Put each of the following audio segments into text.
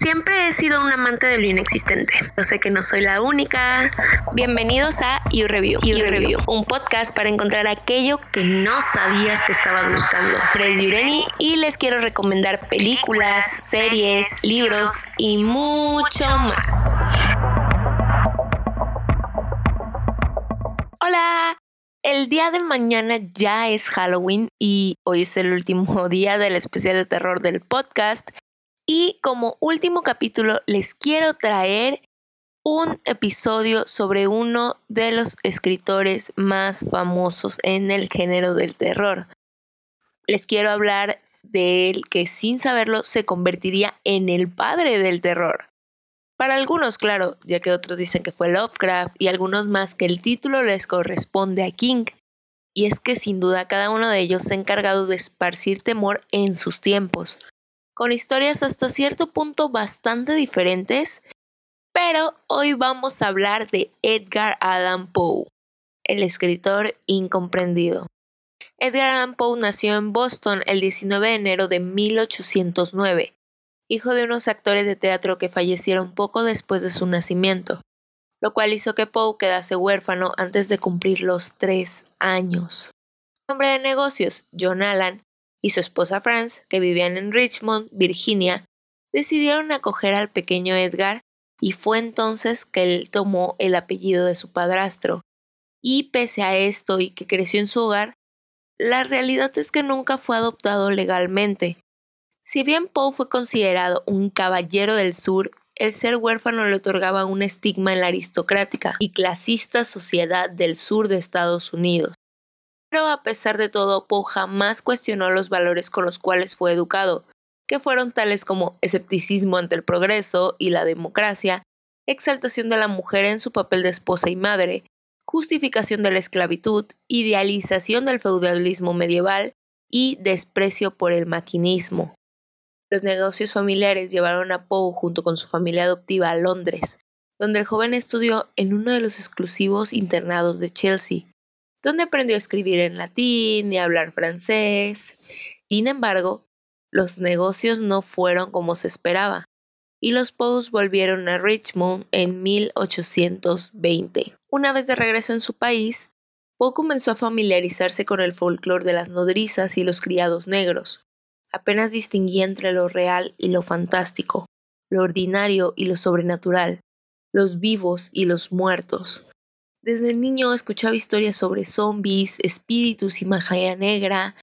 Siempre he sido un amante de lo inexistente. Yo sé que no soy la única. Bienvenidos a You Review. You, Review, un podcast para encontrar aquello que no sabías que estabas buscando. Fred Yureni y les quiero recomendar películas, series, libros y mucho más. Hola, el día de mañana ya es Halloween y hoy es el último día del especial de terror del podcast. Y como último capítulo les quiero traer un episodio sobre uno de los escritores más famosos en el género del terror. Les quiero hablar de él que sin saberlo se convertiría en el padre del terror. Para algunos, claro, ya que otros dicen que fue Lovecraft y algunos más que el título les corresponde a King. Y es que sin duda cada uno de ellos se ha encargado de esparcir temor en sus tiempos con historias hasta cierto punto bastante diferentes, pero hoy vamos a hablar de Edgar Allan Poe, el escritor incomprendido. Edgar Allan Poe nació en Boston el 19 de enero de 1809, hijo de unos actores de teatro que fallecieron poco después de su nacimiento, lo cual hizo que Poe quedase huérfano antes de cumplir los tres años. Hombre de negocios, John Allan, y su esposa Franz, que vivían en Richmond, Virginia, decidieron acoger al pequeño Edgar y fue entonces que él tomó el apellido de su padrastro. Y pese a esto y que creció en su hogar, la realidad es que nunca fue adoptado legalmente. Si bien Poe fue considerado un caballero del sur, el ser huérfano le otorgaba un estigma en la aristocrática y clasista sociedad del sur de Estados Unidos. Pero a pesar de todo, Poe jamás cuestionó los valores con los cuales fue educado, que fueron tales como escepticismo ante el progreso y la democracia, exaltación de la mujer en su papel de esposa y madre, justificación de la esclavitud, idealización del feudalismo medieval y desprecio por el maquinismo. Los negocios familiares llevaron a Poe junto con su familia adoptiva a Londres, donde el joven estudió en uno de los exclusivos internados de Chelsea, donde aprendió a escribir en latín y a hablar francés. Sin embargo, los negocios no fueron como se esperaba, y los Poes volvieron a Richmond en 1820. Una vez de regreso en su país, Poe comenzó a familiarizarse con el folclore de las nodrizas y los criados negros. Apenas distinguía entre lo real y lo fantástico, lo ordinario y lo sobrenatural, los vivos y los muertos. Desde niño escuchaba historias sobre zombies, espíritus y magia negra.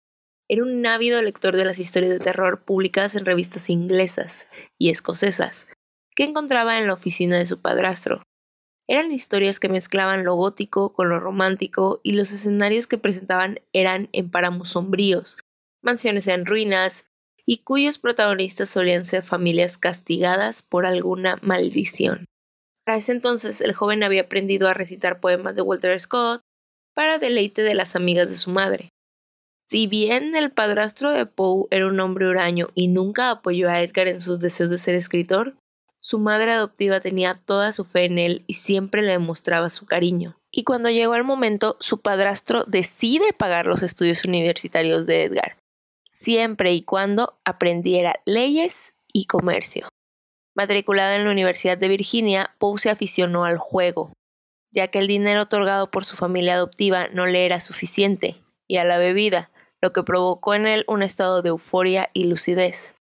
Era un ávido lector de las historias de terror publicadas en revistas inglesas y escocesas, que encontraba en la oficina de su padrastro. Eran historias que mezclaban lo gótico con lo romántico y los escenarios que presentaban eran en páramos sombríos, mansiones en ruinas, y cuyos protagonistas solían ser familias castigadas por alguna maldición. Para ese entonces el joven había aprendido a recitar poemas de Walter Scott para deleite de las amigas de su madre. Si bien el padrastro de Poe era un hombre huraño y nunca apoyó a Edgar en sus deseos de ser escritor, su madre adoptiva tenía toda su fe en él y siempre le demostraba su cariño. Y cuando llegó el momento, su padrastro decide pagar los estudios universitarios de Edgar, siempre y cuando aprendiera leyes y comercio. Matriculado en la Universidad de Virginia, Poe se aficionó al juego, ya que el dinero otorgado por su familia adoptiva no le era suficiente, y a la bebida, lo que provocó en él un estado de euforia y lucidez.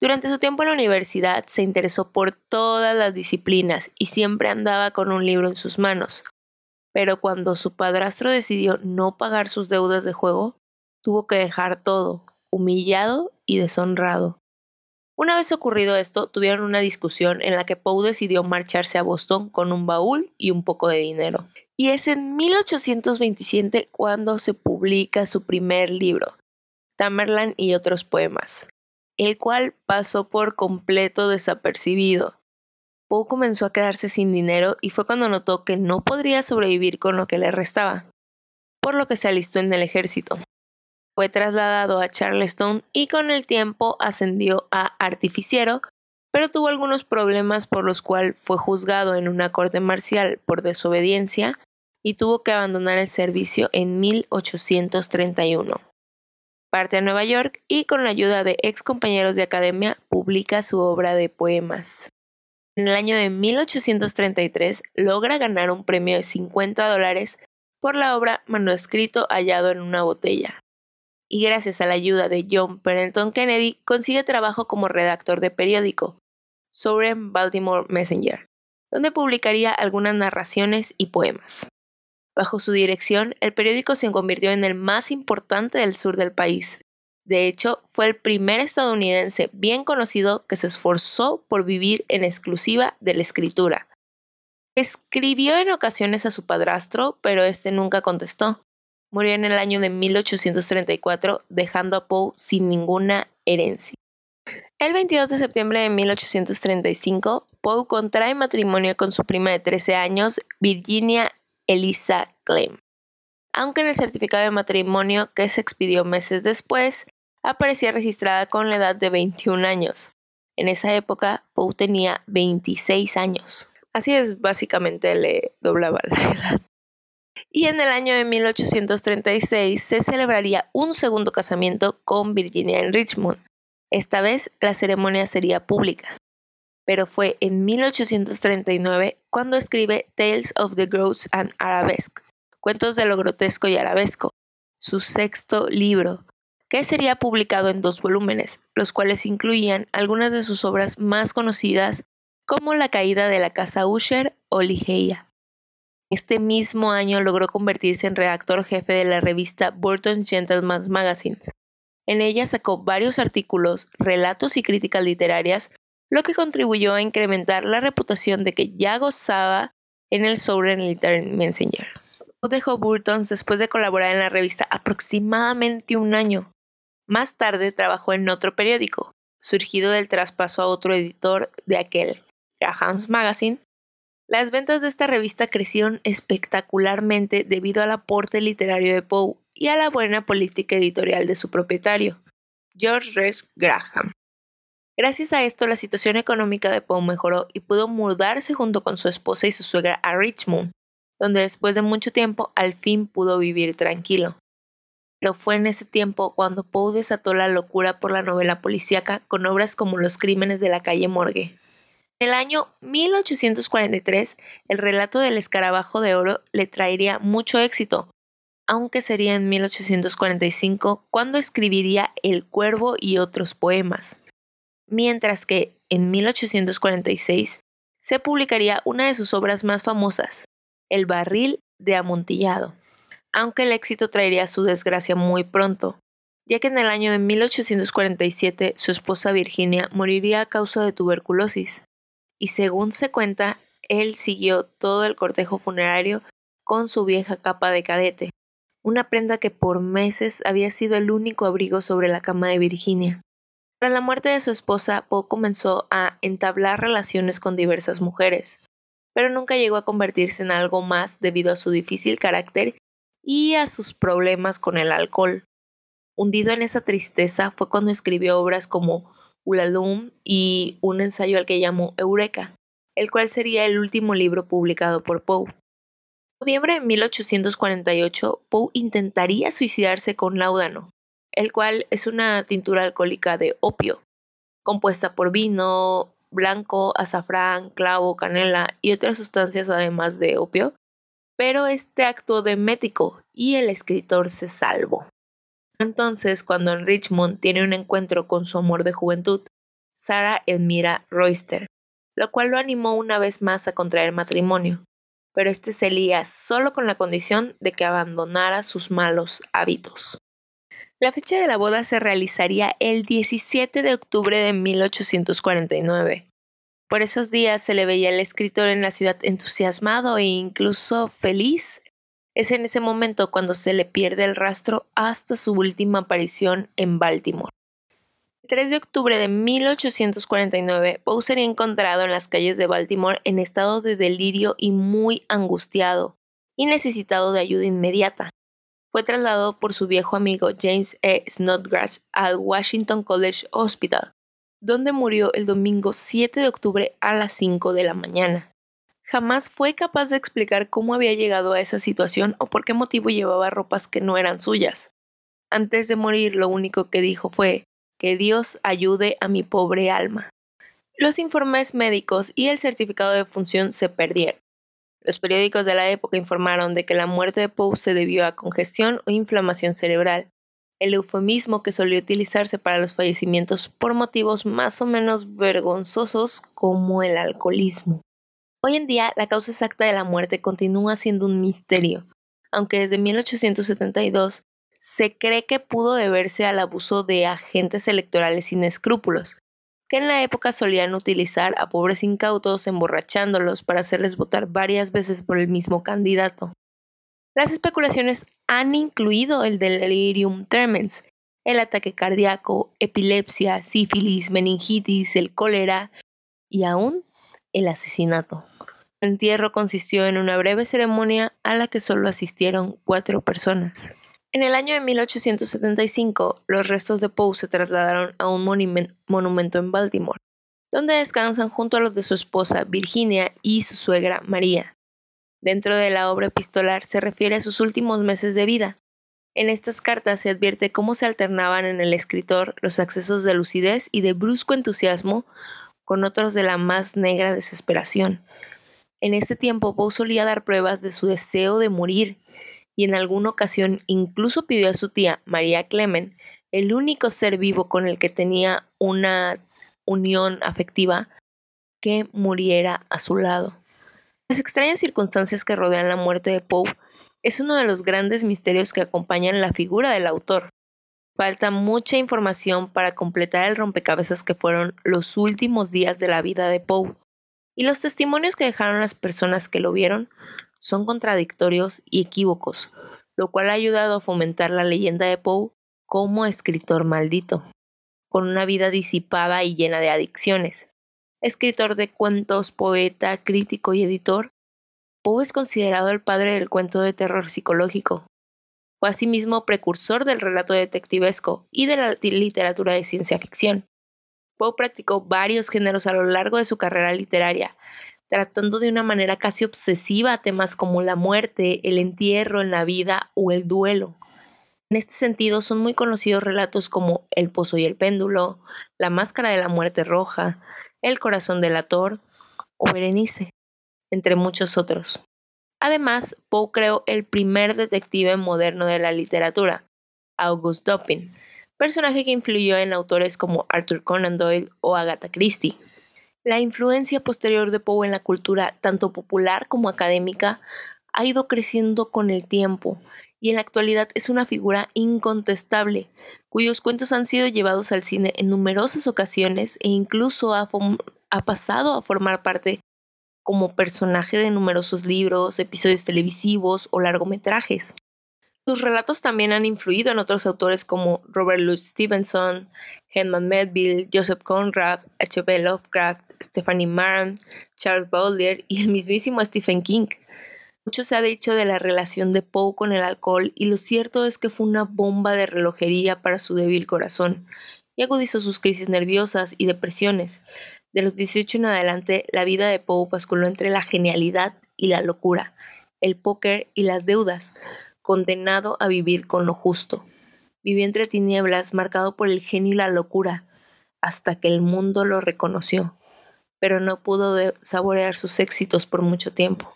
Durante su tiempo en la universidad se interesó por todas las disciplinas y siempre andaba con un libro en sus manos. Pero cuando su padrastro decidió no pagar sus deudas de juego, tuvo que dejar todo, humillado y deshonrado. Una vez ocurrido esto, tuvieron una discusión en la que Poe decidió marcharse a Boston con un baúl y un poco de dinero. Y es en 1827 cuando se publica su primer libro, Tamerlane y otros poemas, el cual pasó por completo desapercibido. Poe comenzó a quedarse sin dinero y fue cuando notó que no podría sobrevivir con lo que le restaba, por lo que se alistó en el ejército. Fue trasladado a Charleston y con el tiempo ascendió a artificiero, pero tuvo algunos problemas por los cuales fue juzgado en una corte marcial por desobediencia y tuvo que abandonar el servicio en 1831. Parte a Nueva York y con la ayuda de ex compañeros de academia publica su obra de poemas. En el año de 1833 logra ganar un premio de 50 dólares por la obra Manuscrito hallado en una botella. Y gracias a la ayuda de John Pennington Kennedy consigue trabajo como redactor de periódico, Southern Baltimore Messenger, donde publicaría algunas narraciones y poemas. Bajo su dirección, el periódico se convirtió en el más importante del sur del país. De hecho, fue el primer estadounidense bien conocido que se esforzó por vivir en exclusiva de la escritura, Escribió en ocasiones a su padrastro, pero este nunca contestó. Murió en el año de 1834, dejando a Poe sin ninguna herencia. El 22 de septiembre de 1835, Poe contrae matrimonio con su prima de 13 años, Virginia Elisa Clem. Aunque en el certificado de matrimonio que se expidió meses después, aparecía registrada con la edad de 21 años. En esa época, Poe tenía 26 años. Así es, básicamente le doblaba la edad. Y en el año de 1836 se celebraría un segundo casamiento con Virginia en Richmond. Esta vez la ceremonia sería pública. Pero fue en 1839 cuando escribe Tales of the Gross and Arabesque, Cuentos de lo grotesco y arabesco, su sexto libro, que sería publicado en dos volúmenes, los cuales incluían algunas de sus obras más conocidas como la caída de la casa Usher o Ligeia. Este mismo año logró convertirse en redactor jefe de la revista Burton Gentleman's Magazines. En ella sacó varios artículos, relatos y críticas literarias, lo que contribuyó a incrementar la reputación de que ya gozaba en el Southern Literary Messenger. Dejó Burton después de colaborar en la revista aproximadamente un año. Más tarde trabajó en otro periódico, surgido del traspaso a otro editor de aquel, Graham's Magazine, las ventas de esta revista crecieron espectacularmente debido al aporte literario de Poe y a la buena política editorial de su propietario, George Rex Graham. Gracias a esto, la situación económica de Poe mejoró y pudo mudarse junto con su esposa y su suegra a Richmond, donde después de mucho tiempo al fin pudo vivir tranquilo. Pero fue en ese tiempo cuando Poe desató la locura por la novela policíaca con obras como Los crímenes de la calle Morgue, en el año 1843, el relato del escarabajo de oro le traería mucho éxito, aunque sería en 1845 cuando escribiría El cuervo y otros poemas. Mientras que en 1846 se publicaría una de sus obras más famosas, El barril de amontillado, aunque el éxito traería su desgracia muy pronto, ya que en el año de 1847 su esposa Virginia moriría a causa de tuberculosis y según se cuenta, él siguió todo el cortejo funerario con su vieja capa de cadete, una prenda que por meses había sido el único abrigo sobre la cama de Virginia. Tras la muerte de su esposa, Poe comenzó a entablar relaciones con diversas mujeres, pero nunca llegó a convertirse en algo más debido a su difícil carácter y a sus problemas con el alcohol. Hundido en esa tristeza fue cuando escribió obras como Ulalum y un ensayo al que llamó Eureka, el cual sería el último libro publicado por Poe. En noviembre de 1848, Poe intentaría suicidarse con laudano, el cual es una tintura alcohólica de opio, compuesta por vino, blanco, azafrán, clavo, canela y otras sustancias además de opio, pero este actuó de médico y el escritor se salvó. Entonces, cuando en Richmond tiene un encuentro con su amor de juventud, Sarah Elmira Royster, lo cual lo animó una vez más a contraer matrimonio, pero este se lía solo con la condición de que abandonara sus malos hábitos. La fecha de la boda se realizaría el 17 de octubre de 1849. Por esos días se le veía al escritor en la ciudad entusiasmado e incluso feliz es en ese momento cuando se le pierde el rastro hasta su última aparición en Baltimore. El 3 de octubre de 1849, Poe sería encontrado en las calles de Baltimore en estado de delirio y muy angustiado, y necesitado de ayuda inmediata. Fue trasladado por su viejo amigo James E. Snodgrass al Washington College Hospital, donde murió el domingo 7 de octubre a las 5 de la mañana jamás fue capaz de explicar cómo había llegado a esa situación o por qué motivo llevaba ropas que no eran suyas. Antes de morir lo único que dijo fue que Dios ayude a mi pobre alma. Los informes médicos y el certificado de función se perdieron. Los periódicos de la época informaron de que la muerte de Poe se debió a congestión o inflamación cerebral, el eufemismo que solía utilizarse para los fallecimientos por motivos más o menos vergonzosos como el alcoholismo. Hoy en día la causa exacta de la muerte continúa siendo un misterio, aunque desde 1872 se cree que pudo deberse al abuso de agentes electorales sin escrúpulos, que en la época solían utilizar a pobres incautos emborrachándolos para hacerles votar varias veces por el mismo candidato. Las especulaciones han incluido el delirium tremens, el ataque cardíaco, epilepsia, sífilis, meningitis, el cólera y aún el asesinato. El entierro consistió en una breve ceremonia a la que solo asistieron cuatro personas. En el año de 1875, los restos de Poe se trasladaron a un monumento en Baltimore, donde descansan junto a los de su esposa Virginia y su suegra María. Dentro de la obra epistolar se refiere a sus últimos meses de vida. En estas cartas se advierte cómo se alternaban en el escritor los accesos de lucidez y de brusco entusiasmo con otros de la más negra desesperación. En este tiempo Poe solía dar pruebas de su deseo de morir y en alguna ocasión incluso pidió a su tía María Clemen, el único ser vivo con el que tenía una unión afectiva, que muriera a su lado. Las extrañas circunstancias que rodean la muerte de Poe es uno de los grandes misterios que acompañan la figura del autor. Falta mucha información para completar el rompecabezas que fueron los últimos días de la vida de Poe, y los testimonios que dejaron las personas que lo vieron son contradictorios y equívocos, lo cual ha ayudado a fomentar la leyenda de Poe como escritor maldito, con una vida disipada y llena de adicciones, Escritor de cuentos, poeta, crítico y editor, Poe es considerado el padre del cuento de terror psicológico. Fue asimismo precursor del relato detectivesco y de la literatura de ciencia ficción. Poe practicó varios géneros a lo largo de su carrera literaria, tratando de una manera casi obsesiva temas como la muerte, el entierro en la vida o el duelo. En este sentido, son muy conocidos relatos como El pozo y el péndulo, La máscara de la muerte roja, el corazón del ator o Berenice, entre muchos otros. Además, Poe creó el primer detective moderno de la literatura, August Dupin, personaje que influyó en autores como Arthur Conan Doyle o Agatha Christie. La influencia posterior de Poe en la cultura, tanto popular como académica, ha ido creciendo con el tiempo y en la actualidad es una figura incontestable, cuyos cuentos han sido llevados al cine en numerosas ocasiones e incluso ha, pasado a formar parte como personaje de numerosos libros, episodios televisivos o largometrajes. Sus relatos también han influido en otros autores como Robert Louis Stevenson, Herman Melville, Joseph Conrad, H.P. Lovecraft, Stephanie Meyer, Charles Baudelaire y el mismísimo Stephen King. Mucho se ha dicho de la relación de Poe con el alcohol y lo cierto es que fue una bomba de relojería para su débil corazón y agudizó sus crisis nerviosas y depresiones. De los 18 en adelante, la vida de Poe basculó entre la genialidad y la locura, el póker y las deudas, condenado a vivir con lo justo. Vivió entre tinieblas, marcado por el genio y la locura, hasta que el mundo lo reconoció, pero no pudo saborear sus éxitos por mucho tiempo.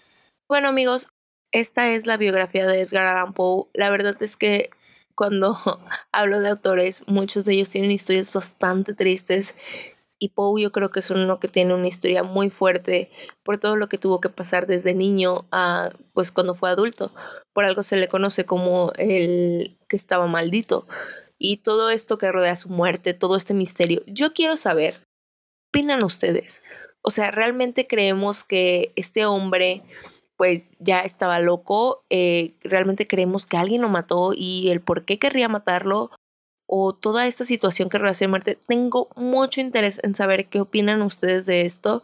Bueno amigos, esta es la biografía de Edgar Allan Poe. La verdad es que cuando hablo de autores, muchos de ellos tienen historias bastante tristes y Poe yo creo que es uno que tiene una historia muy fuerte por todo lo que tuvo que pasar desde niño a pues cuando fue adulto. Por algo se le conoce como el que estaba maldito. Y todo esto que rodea su muerte, todo este misterio. Yo quiero saber, ¿qué ustedes? O sea, ¿realmente creemos que este hombre pues ya estaba loco, eh, realmente creemos que alguien lo mató y el por qué querría matarlo o toda esta situación que relaciona muerte. Tengo mucho interés en saber qué opinan ustedes de esto.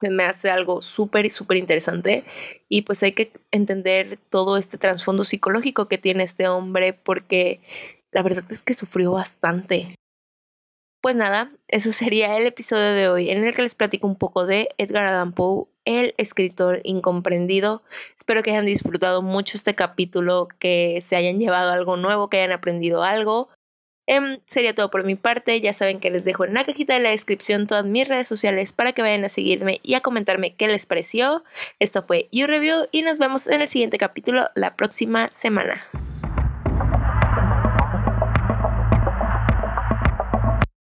Me hace algo súper, súper interesante y pues hay que entender todo este trasfondo psicológico que tiene este hombre porque la verdad es que sufrió bastante. Pues nada, eso sería el episodio de hoy en el que les platico un poco de Edgar Allan Poe El escritor incomprendido. Espero que hayan disfrutado mucho este capítulo, que se hayan llevado algo nuevo, que hayan aprendido algo. Em, sería todo por mi parte. Ya saben que les dejo en la cajita de la descripción todas mis redes sociales para que vayan a seguirme y a comentarme qué les pareció. Esto fue You Review y nos vemos en el siguiente capítulo la próxima semana.